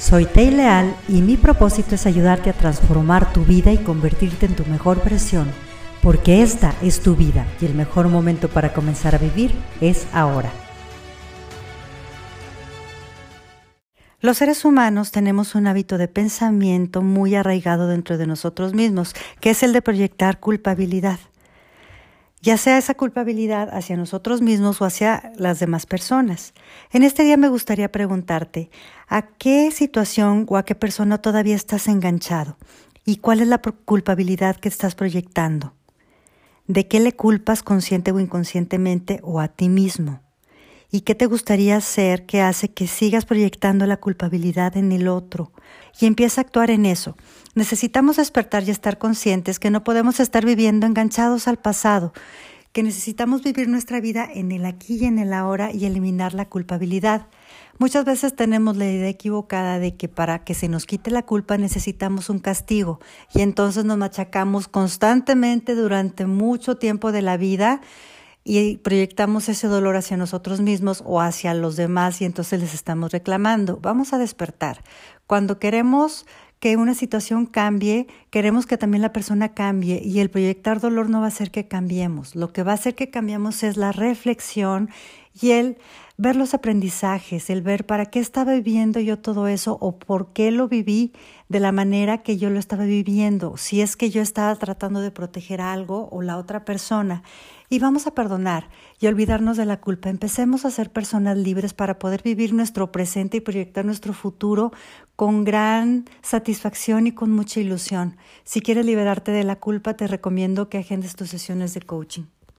Soy Tei Leal y mi propósito es ayudarte a transformar tu vida y convertirte en tu mejor versión, porque esta es tu vida y el mejor momento para comenzar a vivir es ahora. Los seres humanos tenemos un hábito de pensamiento muy arraigado dentro de nosotros mismos, que es el de proyectar culpabilidad ya sea esa culpabilidad hacia nosotros mismos o hacia las demás personas. En este día me gustaría preguntarte, ¿a qué situación o a qué persona todavía estás enganchado? ¿Y cuál es la culpabilidad que estás proyectando? ¿De qué le culpas consciente o inconscientemente o a ti mismo? ¿Y qué te gustaría hacer que hace que sigas proyectando la culpabilidad en el otro? Y empieza a actuar en eso. Necesitamos despertar y estar conscientes que no podemos estar viviendo enganchados al pasado, que necesitamos vivir nuestra vida en el aquí y en el ahora y eliminar la culpabilidad. Muchas veces tenemos la idea equivocada de que para que se nos quite la culpa necesitamos un castigo y entonces nos machacamos constantemente durante mucho tiempo de la vida y proyectamos ese dolor hacia nosotros mismos o hacia los demás y entonces les estamos reclamando. Vamos a despertar. Cuando queremos que una situación cambie, queremos que también la persona cambie y el proyectar dolor no va a hacer que cambiemos. Lo que va a hacer que cambiemos es la reflexión y el ver los aprendizajes, el ver para qué estaba viviendo yo todo eso o por qué lo viví de la manera que yo lo estaba viviendo, si es que yo estaba tratando de proteger algo o la otra persona. Y vamos a perdonar y olvidarnos de la culpa. Empecemos a ser personas libres para poder vivir nuestro presente y proyectar nuestro futuro con gran satisfacción y con mucha ilusión. Si quieres liberarte de la culpa, te recomiendo que agendes tus sesiones de coaching.